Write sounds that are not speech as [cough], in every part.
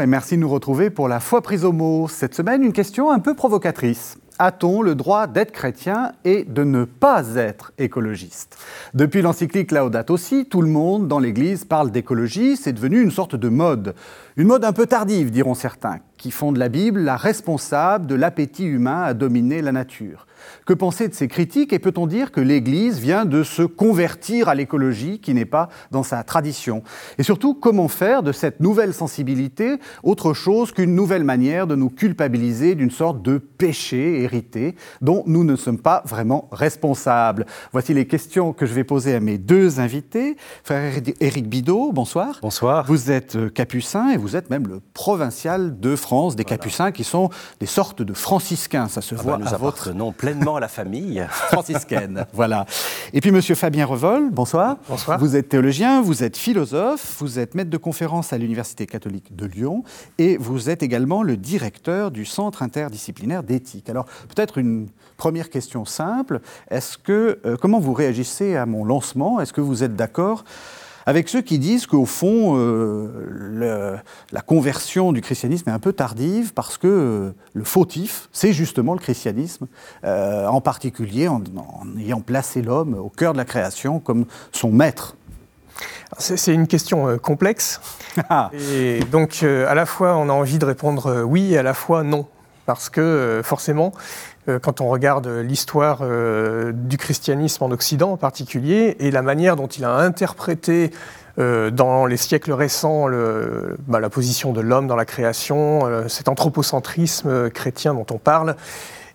Et merci de nous retrouver pour la foi prise au mot. Cette semaine, une question un peu provocatrice. A-t-on le droit d'être chrétien et de ne pas être écologiste? Depuis l'encyclique Laudato aussi, tout le monde dans l'Église parle d'écologie, c'est devenu une sorte de mode. Une mode un peu tardive, diront certains, qui font de la Bible la responsable de l'appétit humain à dominer la nature. Que penser de ces critiques et peut-on dire que l'Église vient de se convertir à l'écologie qui n'est pas dans sa tradition? Et surtout, comment faire de cette nouvelle sensibilité autre chose qu'une nouvelle manière de nous culpabiliser d'une sorte de péché hérité dont nous ne sommes pas vraiment responsables? Voici les questions que je vais poser à mes deux invités. Frère Éric Bidot, bonsoir. Bonsoir. Vous êtes euh, capucin et vous êtes même le provincial de France des capucins qui sont des sortes de franciscains. Ça se ah voit bah, à votre nom pleinement à la famille. [laughs] [laughs] Franciscaine, voilà. Et puis Monsieur Fabien Revol, bonsoir. Bonsoir. Vous êtes théologien, vous êtes philosophe, vous êtes maître de conférence à l'Université catholique de Lyon et vous êtes également le directeur du Centre interdisciplinaire d'éthique. Alors peut-être une première question simple, est-ce que, euh, comment vous réagissez à mon lancement? Est-ce que vous êtes d'accord avec ceux qui disent qu'au fond, euh, la conversion du christianisme est un peu tardive parce que euh, le fautif, c'est justement le christianisme, euh, en particulier en, ayant placé l'homme au cœur de la création comme son maître. C'est une question complexe. [laughs] Ah. Et donc, à la fois, on a envie de répondre oui et à la fois non. Parce que, forcément, quand on regarde l'histoire euh, du christianisme en Occident en particulier et la manière dont il a interprété euh, dans les siècles récents bah, la position de l'homme dans la création, cet anthropocentrisme chrétien dont on parle,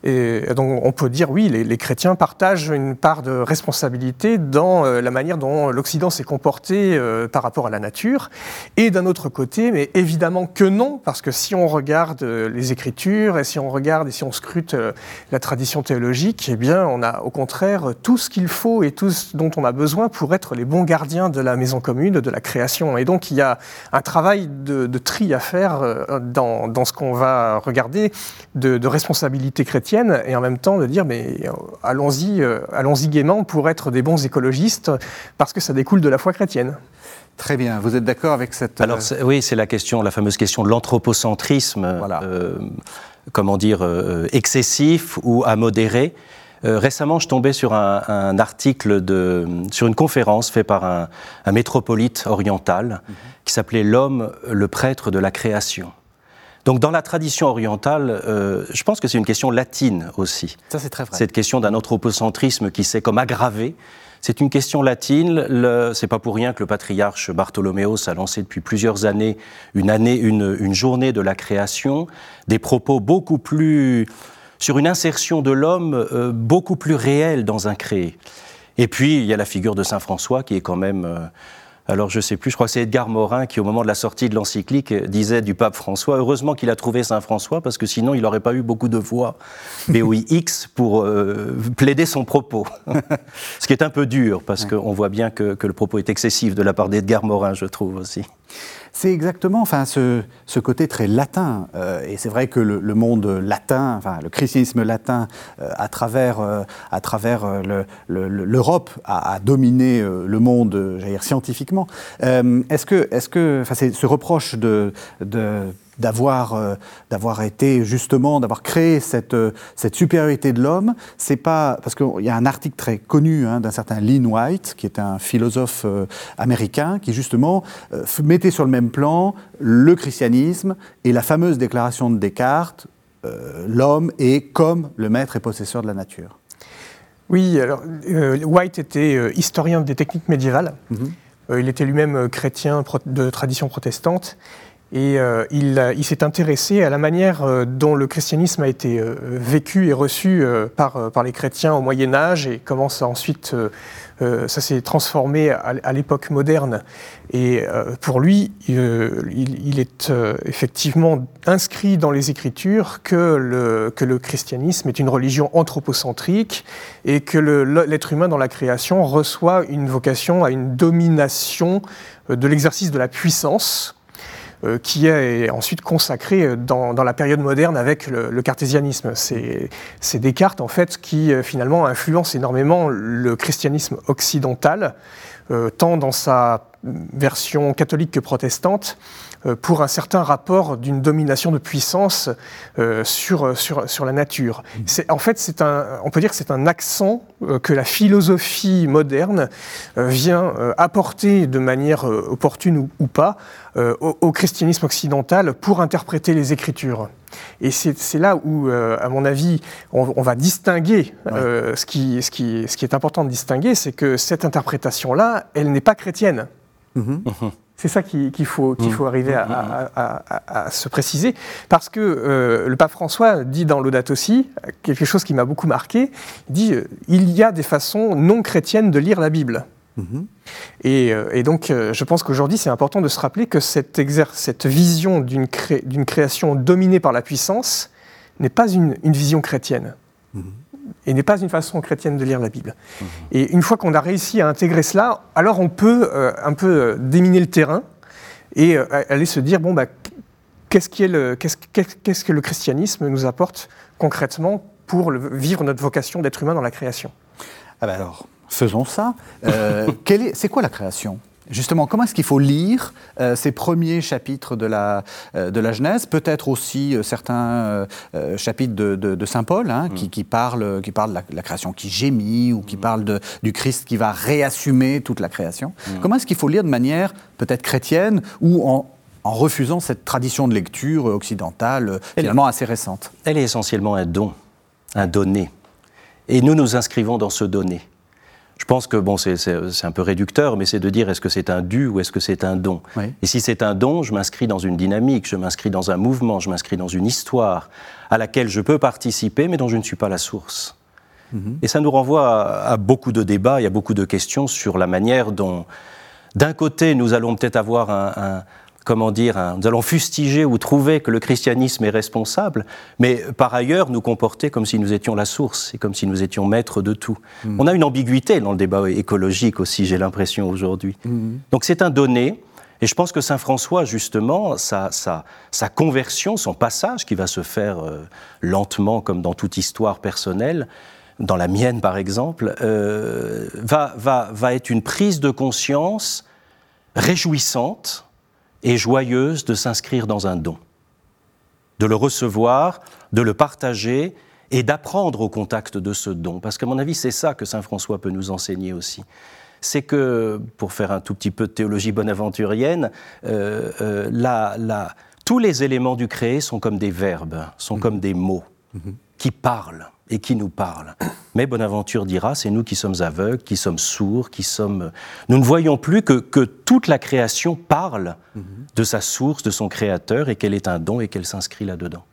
et donc on peut dire oui, les, chrétiens partagent une part de responsabilité dans euh, la manière dont l'Occident s'est comporté euh, par rapport à la nature. Et d'un autre côté, mais évidemment que non, parce que si on regarde euh, les Écritures et si on regarde et si on scrute la tradition théologique, eh bien on a au contraire tout ce qu'il faut et tout ce dont on a besoin pour être les bons gardiens de la maison commune, de la création. Et donc il y a un travail de, tri à faire dans, ce qu'on va regarder de, de responsabilité chrétienne et en même temps de dire mais euh, allons-y, euh, allons-y gaiement pour être des bons écologistes parce que ça découle de la foi chrétienne. Très bien, vous êtes d'accord avec cette... Alors euh, oui, c'est la question, la fameuse question de l'anthropocentrisme, comment dire, excessif ou à modérer. récemment, je tombais sur un, article de, sur une conférence faite par un, métropolite oriental mhm. qui s'appelait L'homme, le prêtre de la création. Donc dans la tradition orientale, euh, je pense que c'est une question latine aussi. Ça c'est très vrai. Cette question d'un anthropocentrisme qui s'est comme aggravé. C'est une question latine. C'est pas pour rien que le patriarche Bartholoméos a lancé depuis plusieurs années une année, une, une journée de la création, des propos beaucoup plus sur une insertion de l'homme euh, beaucoup plus réelle dans un créé. Et puis il y a la figure de saint François qui est quand même euh, alors je sais plus, je crois que c'est Edgar Morin qui, au moment de la sortie de l'encyclique, disait du pape François, heureusement qu'il a trouvé Saint François, parce que sinon il n'aurait pas eu beaucoup de voix, BOIX, pour euh, plaider son propos. [laughs] Ce qui est un peu dur, parce qu'on voit bien que, que le propos est excessif de la part d'Edgar Morin, je trouve aussi. C'est exactement enfin, ce, ce, côté très latin. Euh, et c'est vrai que le, monde latin, enfin, le christianisme latin, euh, à travers, euh, à travers l'Europe, a, a, dominé le monde dire, scientifiquement. est-ce que, est-ce que enfin, ce reproche de, de d'avoir euh, d'avoir été justement d'avoir créé cette euh, cette supériorité de l'homme. C'est pas parce qu'il y a un article très connu hein, d'un certain Lynn White qui est un philosophe euh, américain qui justement mettait sur le même plan le christianisme et la fameuse déclaration de Descartes l'homme est comme le maître et possesseur de la nature oui alors White était historien des techniques médiévales. Mm-hmm. il était lui-même chrétien de tradition protestante et euh, il, s'est intéressé à la manière euh, dont le christianisme a été euh, vécu et reçu par, les chrétiens au Moyen Âge et comment ça ensuite ça s'est transformé à, l'époque moderne. Et pour lui, il, est effectivement inscrit dans les Écritures que le, christianisme est une religion anthropocentrique et que l'être humain dans la création reçoit une vocation à une domination de l'exercice de la puissance qui est ensuite consacré dans, la période moderne avec le, cartésianisme. C'est Descartes, en fait, qui euh, finalement influence énormément le christianisme occidental, euh, tant dans sa version catholique que protestante, euh, pour un certain rapport d'une domination de puissance euh, sur, sur, sur, la nature. Mmh. En fait, un, on peut dire que c'est un accent euh, que la philosophie moderne vient apporter de manière opportune ou, pas au, christianisme occidental pour interpréter les Écritures. Et c'est là où, à mon avis, on, va distinguer ce, qui, ce, qui, ce, qui, est important de distinguer, c'est que cette interprétation-là, elle n'est pas chrétienne. Mmh. C'est ça qu'il faut, qu'il mmh. faut arriver à, se préciser, parce que euh, le pape François dit dans l'Audate aussi quelque chose qui m'a beaucoup marqué. Il dit euh, il y a des façons non chrétiennes de lire la Bible. Euh, et, donc, je pense qu'aujourd'hui, c'est important de se rappeler que cette, cette vision d'une création dominée par la puissance n'est pas une, vision chrétienne et n'est pas une façon chrétienne de lire la Bible. Mhm. Et une fois qu'on a réussi à intégrer cela, alors on peut euh, un peu euh, déminer le terrain et euh, aller se dire bon bah qu'est-ce qu'est-ce, que le christianisme nous apporte concrètement pour vivre notre vocation d'être humain dans la création? Ah bah alors faisons ça. [laughs] c'est quoi la création? Justement, comment est-ce qu'il faut lire euh, ces premiers chapitres de la, euh, de la Genèse, peut-être aussi euh, certains chapitres de, Saint Paul, hein, qui, mm. qui, parlent, qui parle de la, création qui gémit, ou qui mm. parlent de, du Christ qui va réassumer toute la création. Mm. Comment est-ce qu'il faut lire de manière peut-être chrétienne, ou en, en refusant cette tradition de lecture occidentale, finalement assez récente? Elle est essentiellement un don, un donné. Et nous nous inscrivons dans ce donné. Je pense que bon, c'est un peu réducteur, mais c'est de dire est-ce que c'est un dû ou est-ce que c'est un don. Et si c'est un don, je m'inscris dans une dynamique, je m'inscris dans un mouvement, je m'inscris dans une histoire à laquelle je peux participer, mais dont je ne suis pas la source. Mhm. Et ça nous renvoie à, beaucoup de débats, il y a beaucoup de questions sur la manière dont, d'un côté, nous allons peut-être avoir un comment dire, nous allons fustiger ou trouver que le christianisme est responsable, mais par ailleurs nous comporter comme si nous étions la source et comme si nous étions maîtres de tout. Hmm. On a une ambiguïté dans le débat écologique aussi, j'ai l'impression aujourd'hui. Hmm. Donc c'est un donné. Et je pense que Saint François, justement, sa, sa, conversion, son passage, qui va se faire euh, lentement comme dans toute histoire personnelle, dans la mienne par exemple, euh, va, va, va être une prise de conscience réjouissante et joyeuse de s'inscrire dans un don, de le recevoir, de le partager et d'apprendre au contact de ce don. Parce qu'à mon avis, c'est ça que Saint François peut nous enseigner aussi. C'est que, pour faire un tout petit peu de théologie bonaventurienne, euh, euh, tous les éléments du créé sont comme des verbes, sont comme des mots mm-hmm. qui parlent et qui nous parlent. Mais Bonaventure dira, c'est nous qui sommes aveugles, qui sommes sourds, qui sommes... Nous ne voyons plus que, que toute la création parle mhm. de sa source, de son créateur, et qu'elle est un don et qu'elle s'inscrit là-dedans.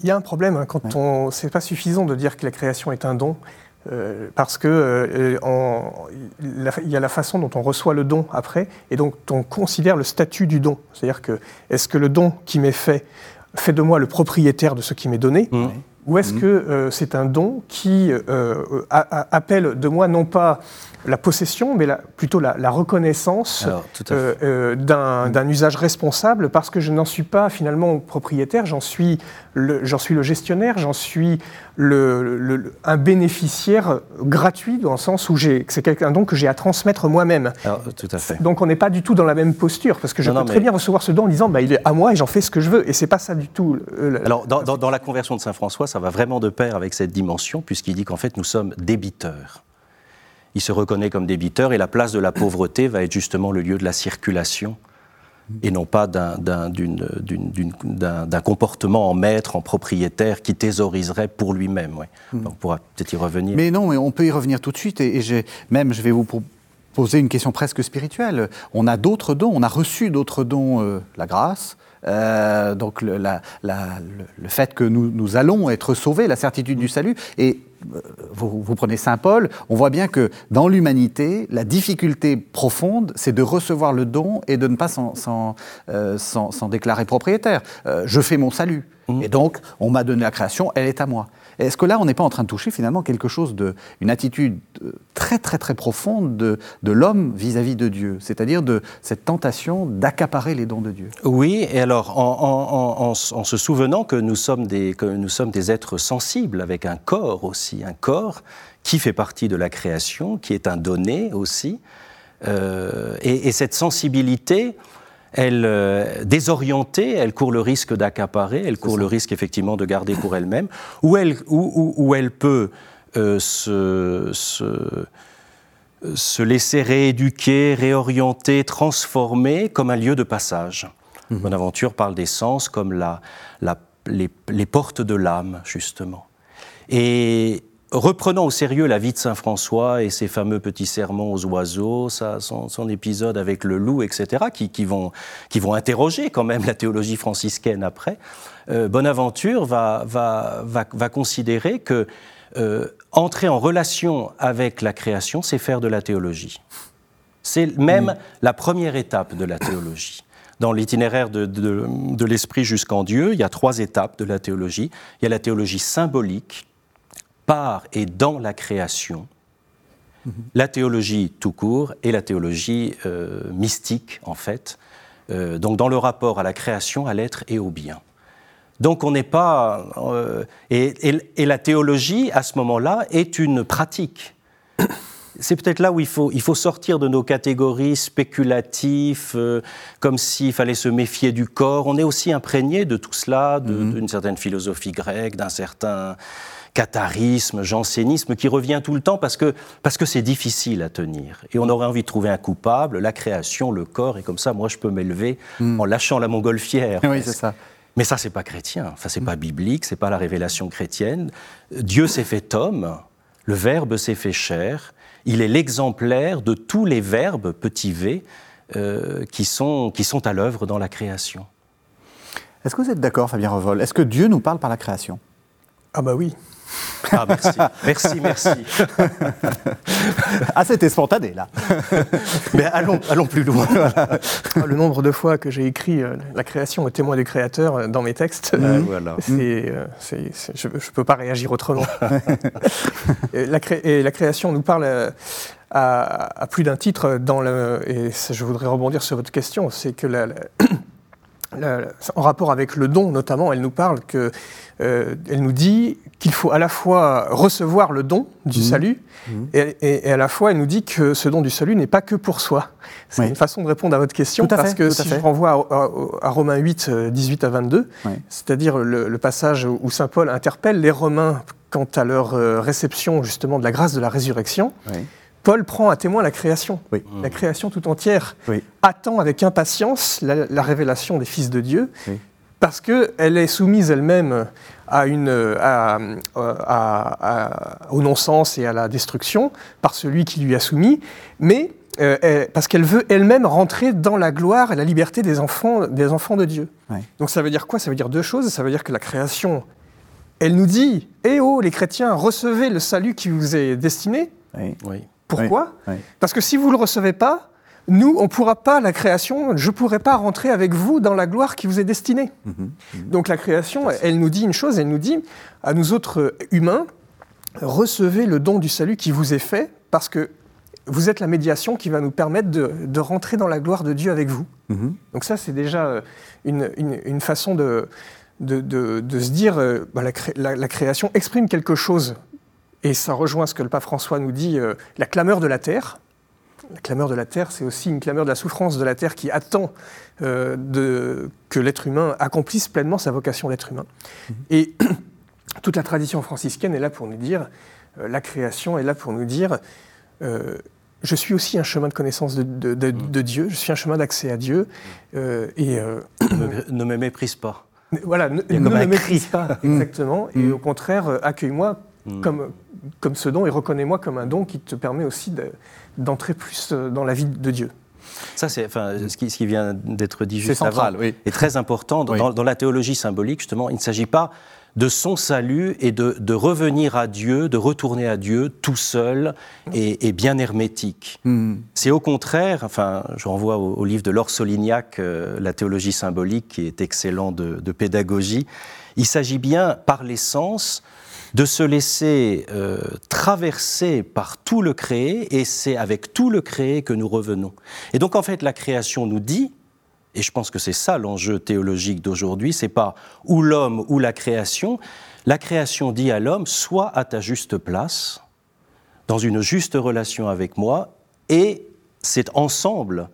Il y a un problème hein, quand on... C'est pas suffisant de dire que la création est un don. Euh, parce que euh, il y a la façon dont on reçoit le don après, et donc on considère le statut du don. C'est-à-dire que est-ce que le don qui m'est fait fait de moi le propriétaire de ce qui m'est donné, mmh. Ou est-ce mmh. que euh, c'est un don qui euh, appelle de moi non pas la possession, mais plutôt la, reconnaissance euh, d'un usage responsable, parce que je n'en suis pas finalement propriétaire, j'en suis, suis le gestionnaire, j'en suis le, un bénéficiaire gratuit, dans le sens où c'est un don que j'ai à transmettre moi-même. Tout à fait. Donc on n'est pas du tout dans la même posture, parce que je peux très bien recevoir ce don en disant bah, il est à moi et j'en fais ce que je veux, et c'est pas ça du tout. Alors dans, dans la conversion de Saint François, ça va vraiment de pair avec cette dimension, puisqu'il dit qu'en fait nous sommes débiteurs il se reconnaît comme débiteur et la place de la pauvreté va être justement le lieu de la circulation et non pas d'un comportement en maître, en propriétaire qui thésauriserait pour lui-même. Hmm. On pourra peut-être y revenir. Mais non, mais on peut y revenir tout de suite. Et, même, je vais vous poser une question presque spirituelle. On a d'autres dons, on a reçu d'autres dons, euh, la grâce, euh, donc le, le, fait que nous, nous, allons être sauvés, la certitude du salut. Et euh, vous, prenez Saint Paul, on voit bien que dans l'humanité, la difficulté profonde, c'est de recevoir le don et de ne pas s'en euh, déclarer propriétaire. Euh, je fais mon salut. Mmh. Et donc, on m'a donné la création, elle est à moi. Est-ce que là, on n'est pas en train de toucher finalement quelque chose de, une attitude très très très profonde de, de l'homme vis-à-vis de Dieu, c'est-à-dire de cette tentation d'accaparer les dons de Dieu Oui, et alors en, en, se souvenant que nous, sommes des, que nous sommes des êtres sensibles avec un corps aussi, un corps qui fait partie de la création, qui est un donné aussi, et, cette sensibilité, elle désorientée, elle court le risque d'accaparer, elle court le risque effectivement de garder pour elle-même, ou elle, où, elle peut se, se, laisser rééduquer, réorienter, transformer comme un lieu de passage. Mmh. Bonaventure parle des sens comme la, les, portes de l'âme, justement. Et reprenant au sérieux la vie de Saint François et ses fameux petits sermons aux oiseaux, ça, son, épisode avec le loup, etc., qui, vont, qui vont interroger quand même la théologie franciscaine après, euh, Bonaventure va, va, va, considérer que euh, entrer en relation avec la création, c'est faire de la théologie. C'est même la première étape de la théologie. Dans l'itinéraire de, l'esprit jusqu'en Dieu, il y a trois étapes de la théologie. Il y a la théologie symbolique, par et dans la création, mhm. la théologie tout court et la théologie euh, mystique, en fait, euh, donc dans le rapport à la création, à l'être et au bien. Donc on n'est pas... Euh, et, la théologie, à ce moment-là, est une pratique c'est peut-être là où il faut, il faut sortir de nos catégories spéculatives, euh, comme s'il fallait se méfier du corps. On est aussi imprégné de tout cela, mhm. d'une certaine philosophie grecque, d'un certain catharisme, jansénisme qui revient tout le temps parce que parce que c'est difficile à tenir. Et on aurait envie de trouver un coupable, la création, le corps, et comme ça, moi, je peux m'élever mhm. en lâchant la montgolfière. Oui, c'est ça. Mais ça, c'est pas chrétien, ça, c'est pas biblique, c'est pas la révélation chrétienne. Dieu s'est fait homme, le Verbe s'est fait chair, il est l'exemplaire de tous les verbes, petit v, euh, qui, sont, qui sont à l'œuvre dans la création. Est-ce que vous êtes d'accord, Fabien Revol? Est-ce que Dieu nous parle par la création? Ah bah oui. Ah, merci, merci, merci. [laughs] ah, c'était spontané, là. [laughs] Mais allons, allons plus loin. Ah, [laughs] le nombre de fois que j'ai écrit euh, la création au témoin du créateur euh, dans mes textes, euh, voilà. je ne peux pas réagir autrement. et, la et, la création nous parle à, plus d'un titre, dans le, et je voudrais rebondir sur votre question, c'est que la, en rapport avec le don notamment, elle nous parle que, euh, elle nous dit qu'il faut à la fois recevoir le don du mmh. salut mmh. Et, à la fois elle nous dit que ce don du salut n'est pas que pour soi. C'est une façon de répondre à votre question parce que si je renvoie à, Romains 8, 18 à 22, c'est-à-dire le, passage où saint Paul interpelle les Romains quant à leur euh, réception justement de la grâce de la résurrection. Paul prend à témoin la création. La création tout entière attend avec impatience la, révélation des fils de Dieu, parce qu'elle est soumise elle-même à une, au non-sens et à la destruction par celui qui lui a soumis, mais euh, parce qu'elle veut elle-même rentrer dans la gloire et la liberté des enfants, des enfants de Dieu. Donc ça veut dire quoi? Ça veut dire deux choses. Ça veut dire que la création, elle nous dit, Eh oh les chrétiens, recevez le salut qui vous est destiné. Oui. Pourquoi Parce que si vous ne le recevez pas, nous, on ne pourra pas, la création, je ne pourrai pas rentrer avec vous dans la gloire qui vous est destinée. Mhm. Mhm. Donc la création, elle nous dit une chose, elle nous dit à nous autres humains, recevez le don du salut qui vous est fait, parce que vous êtes la médiation qui va nous permettre de, rentrer dans la gloire de Dieu avec vous. Mhm. Donc ça, c'est déjà euh, une, façon de, de, se dire, euh, bah, la, création exprime quelque chose et ça rejoint ce que le pape François nous dit, euh, la clameur de la terre. La clameur de la terre, c'est aussi une clameur de la souffrance de la terre qui attend euh, de, que l'être humain accomplisse pleinement sa vocation d'être humain. Mhm. Et [clears throat] toute la tradition franciscaine est là pour nous dire, euh, la création est là pour nous dire, je suis aussi un chemin de connaissance de, mhm. Dieu, je suis un chemin d'accès à Dieu. et ne, me méprise pas. Voilà, ne, ne me méprise pas, [laughs] exactement. Et au contraire, accueille-moi Mm. comme, comme ce don et reconnais-moi comme un don qui te permet aussi d'entrer plus euh, dans la vie de Dieu. Ça, c'est enfin, ce, qui, ce qui vient d'être dit juste avant est très important. Dans, dans, la théologie symbolique, justement, il ne s'agit pas de son salut et de, de, revenir à Dieu, de retourner à Dieu tout seul et, bien hermétique. Mm. C'est au contraire, enfin, je renvoie au, livre de Laure Solignac, euh, La théologie symbolique, qui est excellent de, de pédagogie. Il s'agit bien, par l'essence, de se laisser euh, traverser par tout le créé, et c'est avec tout le créé que nous revenons. Et donc en fait, la création nous dit, et je pense que c'est ça l'enjeu théologique d'aujourd'hui, c'est pas ou l'homme ou la création. La création dit à l'homme, sois à ta juste place, dans une juste relation avec moi, et c'est ensemble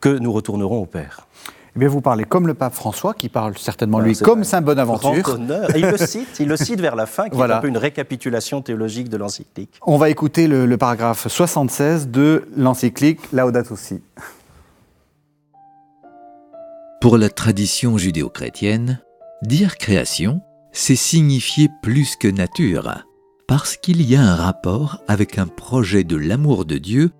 que nous retournerons au Père. Eh bien, vous parlez comme le pape François, qui parle certainement, lui, comme Saint Bonaventure. il le cite, il le cite vers la fin, qui est un peu une récapitulation théologique de l'encyclique. On va écouter le, le paragraphe 76 de l'encyclique Laudato Si. Pour la tradition judéo-chrétienne, dire création, c'est signifier plus que nature, parce qu'il y a un rapport avec un projet de l'amour de Dieu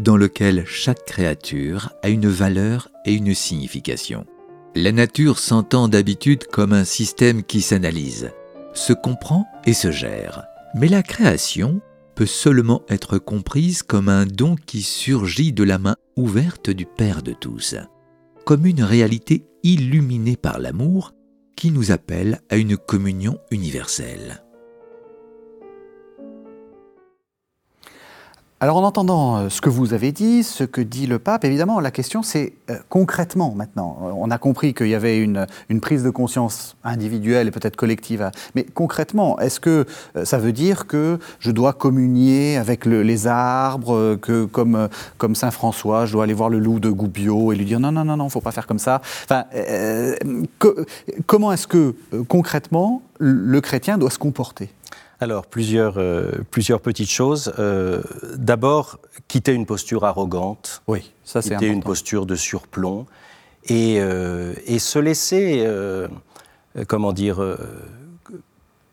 dans lequel chaque créature a une valeur et une signification. La nature s'entend d'habitude comme un système qui s'analyse, se comprend et se gère. Mais la création peut seulement être comprise comme un don qui surgit de la main ouverte du Père de tous, comme une réalité illuminée par l'amour qui nous appelle à une communion universelle. Alors en entendant euh, ce que vous avez dit, ce que dit le pape, évidemment, la question c'est euh, concrètement maintenant. Euh, on a compris qu'il y avait une, prise de conscience individuelle et peut-être collective, mais concrètement, est-ce que ça veut dire que je dois communier avec les arbres, que comme, comme Saint François, je dois aller voir le loup de Goubio et lui dire non, non, non, non, faut pas faire comme ça. Enfin, comment est-ce que concrètement le chrétien doit se comporter? Alors, plusieurs, euh, plusieurs petites choses. Euh, d'abord, quitter une posture arrogante. Oui, ça c'est Quitter une posture de surplomb. Et, euh, et se laisser, comment dire,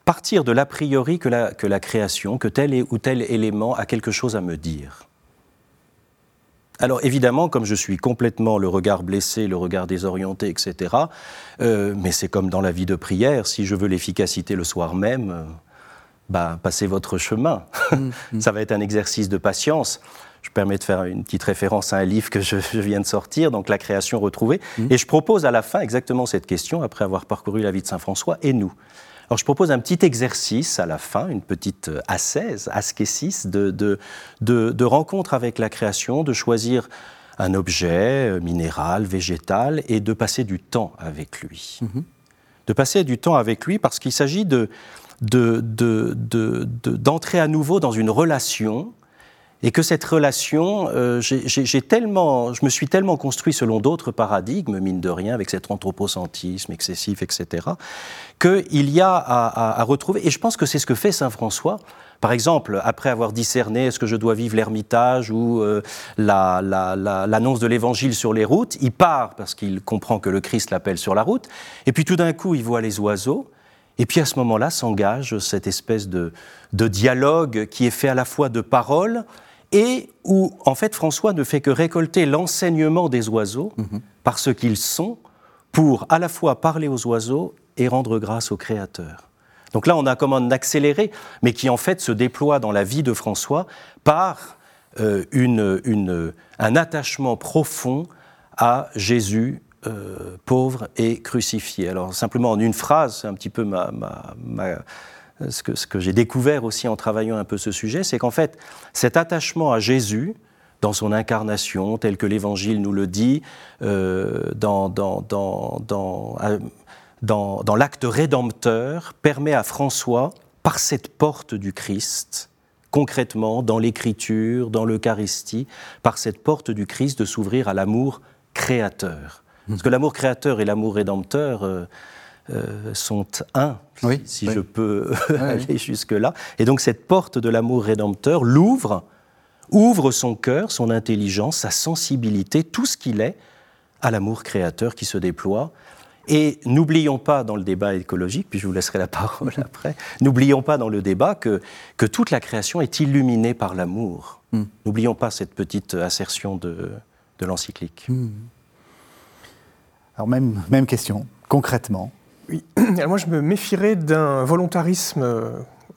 partir de l'a priori que la, que la création, que tel ou tel élément a quelque chose à me dire. Alors évidemment, comme je suis complètement le regard blessé, le regard désorienté, etc., mais c'est comme dans la vie de prière, si je veux l'efficacité le soir même, bah, passez votre chemin. Mm, mm. [laughs] Ça va être un exercice de patience. Je permets de faire une petite référence à un livre que je, viens de sortir, donc La création retrouvée. Mm. Et je propose à la fin exactement cette question, après avoir parcouru la vie de Saint François, et nous alors je propose un petit exercice à la fin, une petite euh, ascèse, ascésis, de, de, de, rencontre avec la création, de choisir un objet euh, minéral, végétal, et de passer du temps avec lui. Mm-hmm. De passer du temps avec lui parce qu'il s'agit de, d'entrer à nouveau dans une relation et que cette relation, euh, j'ai tellement, je me suis tellement construit selon d'autres paradigmes, mine de rien, avec cet anthropocentrisme excessif, etc., qu'il y a à, retrouver, et je pense que c'est ce que fait Saint François, par exemple, après avoir discerné est-ce que je dois vivre l'ermitage ou euh, l'annonce de l'évangile sur les routes, il part parce qu'il comprend que le Christ l'appelle sur la route, et puis tout d'un coup il voit les oiseaux, et puis à ce moment-là s'engage cette espèce de, dialogue qui est fait à la fois de paroles et où en fait François ne fait que récolter l'enseignement des oiseaux mhm. par ce qu'ils sont pour à la fois parler aux oiseaux et rendre grâce au Créateur. Donc là on a comme un accéléré, mais qui en fait se déploie dans la vie de François par euh, un attachement profond à Jésus euh, pauvre et crucifié. Alors simplement en une phrase, c'est un petit peu ma, ce que, j'ai découvert aussi en travaillant un peu ce sujet, c'est qu'en fait cet attachement à Jésus, dans son incarnation, tel que l'Évangile nous le dit, euh, dans, dans l'acte rédempteur, permet à François, par cette porte du Christ, concrètement, dans l'Écriture, dans l'Eucharistie, par cette porte du Christ, de s'ouvrir à l'amour créateur. Parce que l'amour créateur et l'amour rédempteur euh, euh, sont un, si, je peux [laughs] aller jusque-là. Et donc cette porte de l'amour rédempteur l'ouvre, ouvre son cœur, son intelligence, sa sensibilité, tout ce qu'il est, à l'amour créateur qui se déploie. Et n'oublions pas dans le débat écologique, puis je vous laisserai la parole [laughs] après, n'oublions pas dans le débat que, que toute la création est illuminée par l'amour. Hmm. N'oublions pas cette petite assertion de, de l'encyclique. Hmm. Alors même, même question, concrètement. Oui, [clears throat] Alors moi je me méfierais d'un volontarisme euh,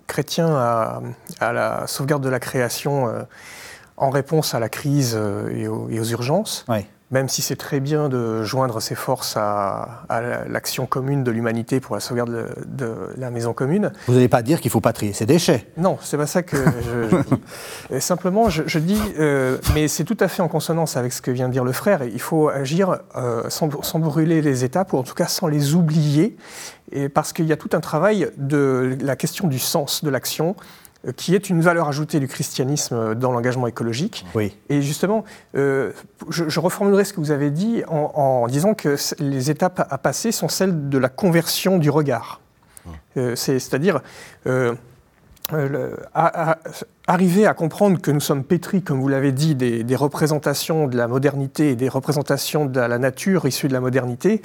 chrétien à, la sauvegarde de la création euh, en réponse à la crise euh, et aux, et aux urgences. Oui même si c'est très bien de joindre ses forces à, l'action commune de l'humanité pour la sauvegarde de, la maison commune. Vous n'allez pas dire qu'il faut pas trier ses déchets Non, c'est pas ça que je, [laughs] dis. simplement, je, dis, euh, mais c'est tout à fait en consonance avec ce que vient de dire le frère. Il faut agir euh, sans, sans, brûler les étapes, ou en tout cas sans les oublier, et parce qu'il y a tout un travail de la question du sens de l'action qui est une valeur ajoutée du christianisme dans l'engagement écologique. Oui. Et justement, je, je, reformulerai ce que vous avez dit en, disant que les étapes à passer sont celles de la conversion du regard. Mmh. C'est-à-dire euh, arriver à comprendre que nous sommes pétris, comme vous l'avez dit, des, représentations de la modernité et des représentations de la nature issues de la modernité,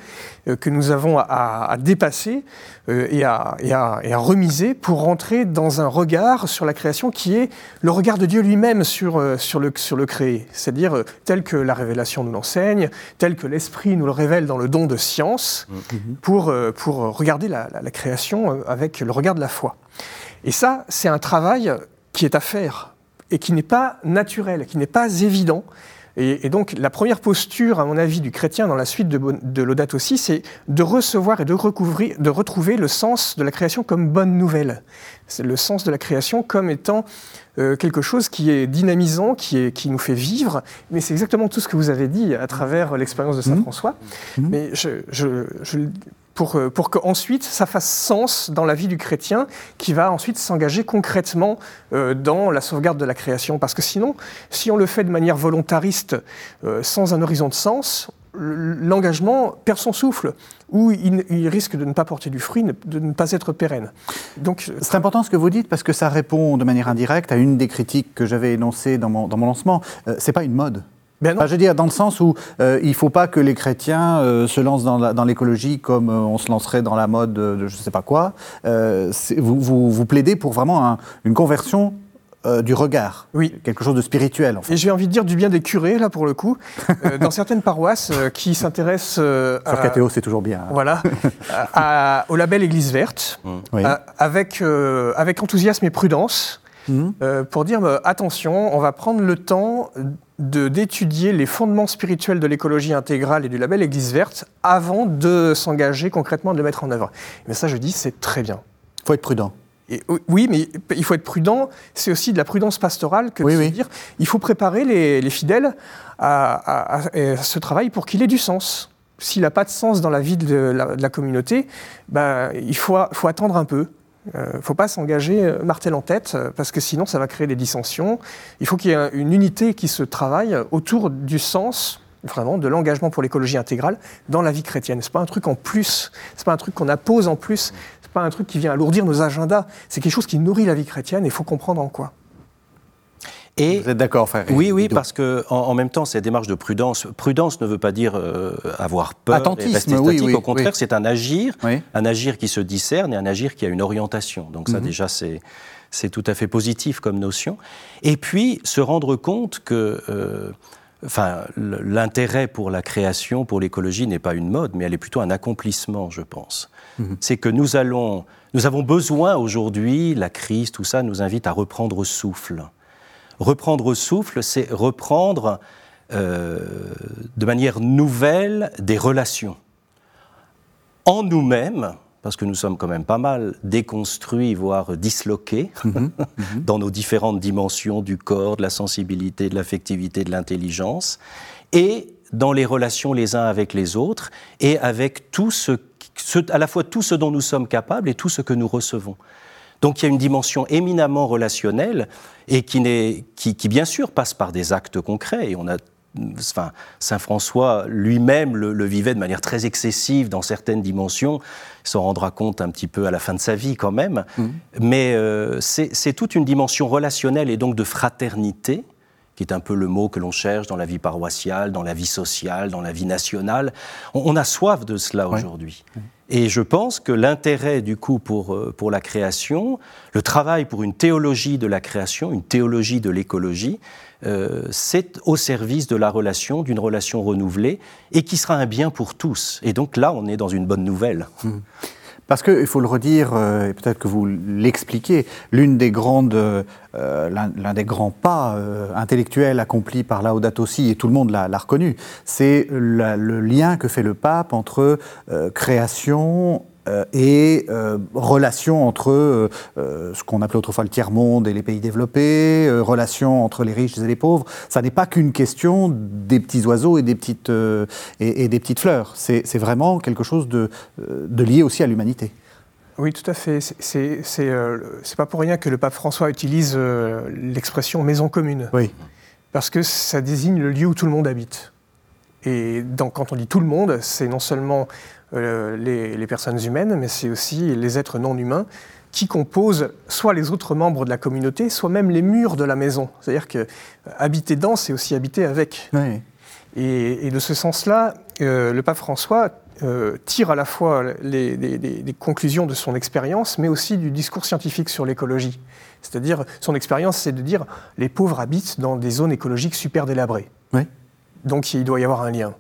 euh, que nous avons à, dépasser euh, et, à, et, à, remiser pour rentrer dans un regard sur la création qui est le regard de Dieu lui-même sur, sur, le, sur le créé, c'est-à-dire tel que la révélation nous l'enseigne, tel que l'Esprit nous le révèle dans le don de science, mm-hmm. pour, pour regarder la, la création avec le regard de la foi. Et ça, c'est un travail qui est à faire et qui n'est pas naturel, qui n'est pas évident. Et, donc la première posture, à mon avis, du chrétien dans la suite de, de l'audate aussi, c'est de recevoir et de, recouvrir, de retrouver le sens de la création comme bonne nouvelle. C'est le sens de la création comme étant euh, quelque chose qui est dynamisant, qui, est, qui nous fait vivre. Mais c'est exactement tout ce que vous avez dit à travers l'expérience de Saint mmh. François. Mmh. Mais je, je, je, pour, euh, pour qu'ensuite ça fasse sens dans la vie du chrétien qui va ensuite s'engager concrètement euh, dans la sauvegarde de la création. Parce que sinon, si on le fait de manière volontariste, euh, sans un horizon de sens, l'engagement perd son souffle, ou il, risque de ne pas porter du fruit, de ne pas être pérenne. C'est important ce que vous dites parce que ça répond de manière indirecte à une des critiques que j'avais énoncées dans mon, dans mon lancement. c'est pas une mode. Ben je veux dire, dans le sens où euh, il ne faut pas que les chrétiens euh, se lancent dans l'écologie comme euh, on se lancerait dans la mode de, je ne sais pas quoi. Vous, vous, plaidez pour vraiment une conversion du regard. Oui. Quelque chose de spirituel, en fait. Et j'ai envie de dire du bien des curés, là, pour le coup. dans [laughs] certaines paroisses qui s'intéressent. Sur KTO, c'est toujours bien. Hein. Voilà. [laughs] au label Église verte, mmh. avec, avec enthousiasme et prudence. Mmh. pour dire attention, on va prendre le temps d'étudier les fondements spirituels de l'écologie intégrale et du label Église verte avant de s'engager concrètement de le mettre en œuvre. Mais ça, je dis, c'est très bien. Il faut être prudent. Et, oui, mais il faut être prudent. C'est aussi de la prudence pastorale que de se dire il faut préparer les, fidèles à, ce travail pour qu'il ait du sens. S'il n'a pas de sens dans la vie de la, communauté, ben, il faut, faut attendre un peu. Il euh, ne faut pas s'engager euh, martel en tête, euh, parce que sinon ça va créer des dissensions. Il faut qu'il y ait une unité qui se travaille autour du sens vraiment de l'engagement pour l'écologie intégrale dans la vie chrétienne. Ce n'est pas un truc en plus, ce n'est pas un truc qu'on appose en plus, ce n'est pas un truc qui vient alourdir nos agendas, c'est quelque chose qui nourrit la vie chrétienne et il faut comprendre en quoi. Et Vous êtes d'accord, frère Oui, oui, parce que en, même temps, cette démarche de prudence, prudence ne veut pas dire euh, avoir peur, Attentisme, oui, oui, Au contraire, c'est un agir, un agir qui se discerne et un agir qui a une orientation. Donc ça, mhm. déjà, c'est c'est tout à fait positif comme notion. Et puis se rendre compte que euh, enfin, l'intérêt pour la création, pour l'écologie, n'est pas une mode, mais elle est plutôt un accomplissement, je pense. Mhm. C'est que nous allons, nous avons besoin aujourd'hui, la crise, tout ça, nous invite à reprendre souffle. Reprendre souffle, c'est reprendre euh, de manière nouvelle des relations. En nous-mêmes, parce que nous sommes quand même pas mal déconstruits, voire disloqués, mhm, mhm. [laughs] dans nos différentes dimensions du corps, de la sensibilité, de l'affectivité, de l'intelligence, et dans les relations les uns avec les autres, et avec tout ce, à la fois tout ce dont nous sommes capables et tout ce que nous recevons. Donc il y a une dimension éminemment relationnelle et qui, qui, qui bien sûr passe par des actes concrets. Et on a Enfin, Saint François lui-même le, vivait de manière très excessive dans certaines dimensions. Il s'en rendra compte un petit peu à la fin de sa vie quand même. Mmh. Mais euh, c'est toute une dimension relationnelle et donc de fraternité, qui est un peu le mot que l'on cherche dans la vie paroissiale, dans la vie sociale, dans la vie nationale. On, a soif de cela aujourd'hui. Et je pense que l'intérêt du coup pour, euh, pour la création, le travail pour une théologie de la création, une théologie de l'écologie, euh, c'est au service de la relation, d'une relation renouvelée, et qui sera un bien pour tous. Et donc là, on est dans une bonne nouvelle. Mmh. Parce qu'il faut le redire, euh, et peut-être que vous l'expliquez, l'une des grandes, euh, l'un des grands pas intellectuels accomplis par Laudato Si, et tout le monde l'a reconnu, c'est le lien que fait le pape entre création, euh, et euh, relation entre euh, ce qu'on appelait autrefois le tiers-monde et les pays développés, relation entre les riches et les pauvres. Ça n'est pas qu'une question des petits oiseaux et des petites, et, des petites fleurs. C'est vraiment quelque chose de, de lié aussi à l'humanité. Oui, tout à fait. C'est euh, pas pour rien que le pape François utilise euh, l'expression maison commune. Oui. Parce que ça désigne le lieu où tout le monde habite. Et quand on dit tout le monde, c'est non seulement euh, les, personnes humaines, mais c'est aussi les êtres non humains qui composent soit les autres membres de la communauté, soit même les murs de la maison. C'est-à-dire que habiter dans, c'est aussi habiter avec. Oui. Et, de ce sens-là, le pape François euh, tire à la fois les, conclusions de son expérience, mais aussi du discours scientifique sur l'écologie. C'est-à-dire, son expérience, c'est de dire les pauvres habitent dans des zones écologiques super délabrées. Donc il doit y avoir un lien.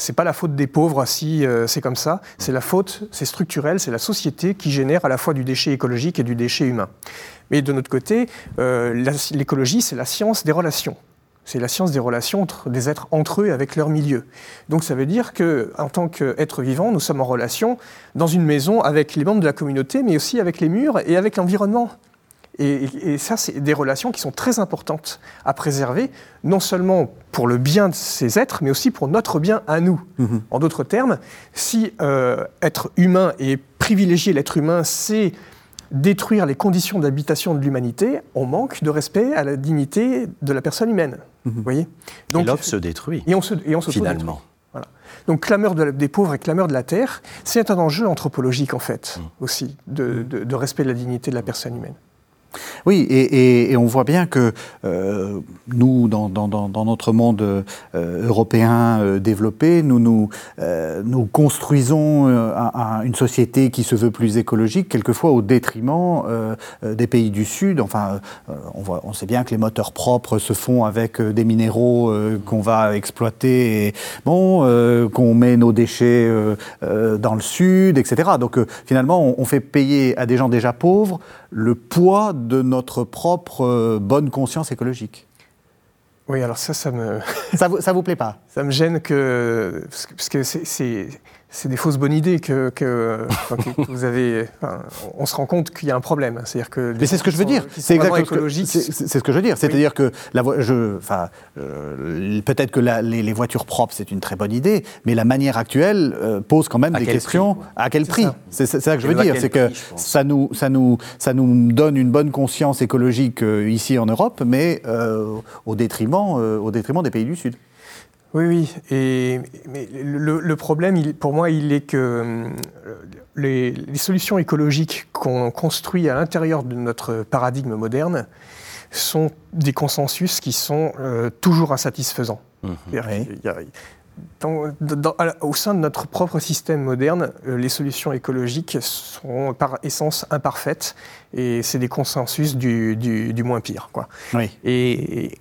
C'est pas la faute des pauvres si euh, c'est comme ça. C'est la faute, c'est structurel, c'est la société qui génère à la fois du déchet écologique et du déchet humain. Mais de notre côté, euh, l'écologie, c'est la science des relations. C'est la science des relations entre des êtres entre eux et avec leur milieu. Donc ça veut dire qu'en tant qu'être vivant, nous sommes en relation dans une maison avec les membres de la communauté, mais aussi avec les murs et avec l'environnement. Et, ça, c'est des relations qui sont très importantes à préserver, non seulement pour le bien de ces êtres, mais aussi pour notre bien à nous. Mm-hmm. En d'autres termes, si euh, être humain et privilégier l'être humain, c'est détruire les conditions d'habitation de l'humanité, on manque de respect à la dignité de la personne humaine. Mhm. Vous voyez? Donc, l'homme se détruit. Et on se, et on se finalement. Voilà. Donc clameur des pauvres et clameur de la terre, c'est un enjeu anthropologique en fait, mhm. aussi, de respect de la dignité de la personne humaine. Oui, et, on voit bien que euh, nous, dans, notre monde euh, européen euh, développé, nous, nous, construisons une société qui se veut plus écologique, quelquefois au détriment des pays du Sud. Enfin, on, voit, on sait bien que les moteurs propres se font avec des minéraux qu'on va exploiter, bon, qu'on met nos déchets dans le Sud, etc. Donc finalement, on fait payer à des gens déjà pauvres le poids de notre propre euh, bonne conscience écologique. Oui, alors ça, ça me... ça, vous, ça vous plaît pas? [laughs] Ça me gêne que... Parce que c'est c'est des fausses bonnes idées que, que, vous avez. on se rend compte qu'il y a un problème. C'est-à-dire que. Mais c'est ce que je veux dire. C'est exactement C'est ce que je veux dire. C'est-à-dire que la, je, enfin, euh, peut-être que les, voitures propres c'est une très bonne idée, mais la manière actuelle euh, pose quand même des questions. à quel prix C'est ça que je veux dire. C'est que ça nous, ça nous, ça nous donne une bonne conscience écologique euh, ici en Europe, mais au détriment, au détriment des pays du Sud. Oui, oui. Et, mais le, problème, pour moi, il est que euh, les, solutions écologiques qu'on construit à l'intérieur de notre paradigme moderne sont des consensus qui sont euh, toujours insatisfaisants. Mmh. Au sein de notre propre système moderne, euh, les solutions écologiques sont par essence imparfaites et c'est des consensus du, du, moins pire. Quoi. Oui. Et,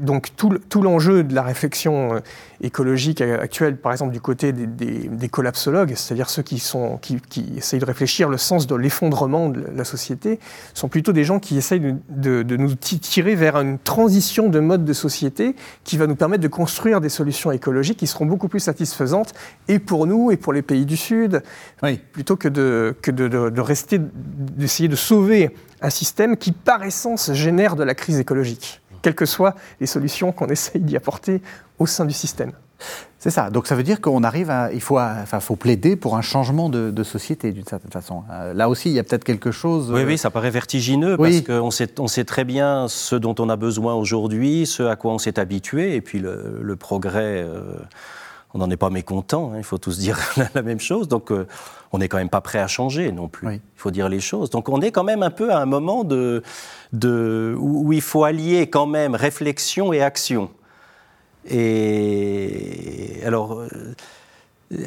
donc tout, tout l'enjeu de la réflexion écologique actuelle, par exemple du côté des, des, collapsologues, c'est-à-dire ceux qui, sont, qui, qui, essayent de réfléchir le sens de l'effondrement de la société, sont plutôt des gens qui essayent de, de, de, nous tirer vers une transition de mode de société qui va nous permettre de construire des solutions écologiques qui seront beaucoup plus satisfaisantes et pour nous et pour les pays du Sud, oui. plutôt que de, que de rester, d'essayer de sauver un système qui, par essence, génère de la crise écologique, quelles que soient les solutions qu'on essaye d'y apporter au sein du système. C'est ça. Donc ça veut dire qu'on arrive à, il faut, enfin, faut plaider pour un changement de, société d'une certaine façon. Euh, là aussi, il y a peut-être quelque chose. Oui, oui, ça paraît vertigineux parce qu'on sait, on sait très bien ce dont on a besoin aujourd'hui, ce à quoi on s'est habitué, et puis le, progrès. Euh, on n'en est pas mécontent, hein, il faut tous dire [laughs] la même chose. Donc, euh, on n'est quand même pas prêt à changer non plus. Il faut dire les choses. Donc, on est quand même un peu à un moment de, de, où, il faut allier quand même réflexion et action. Et alors, euh,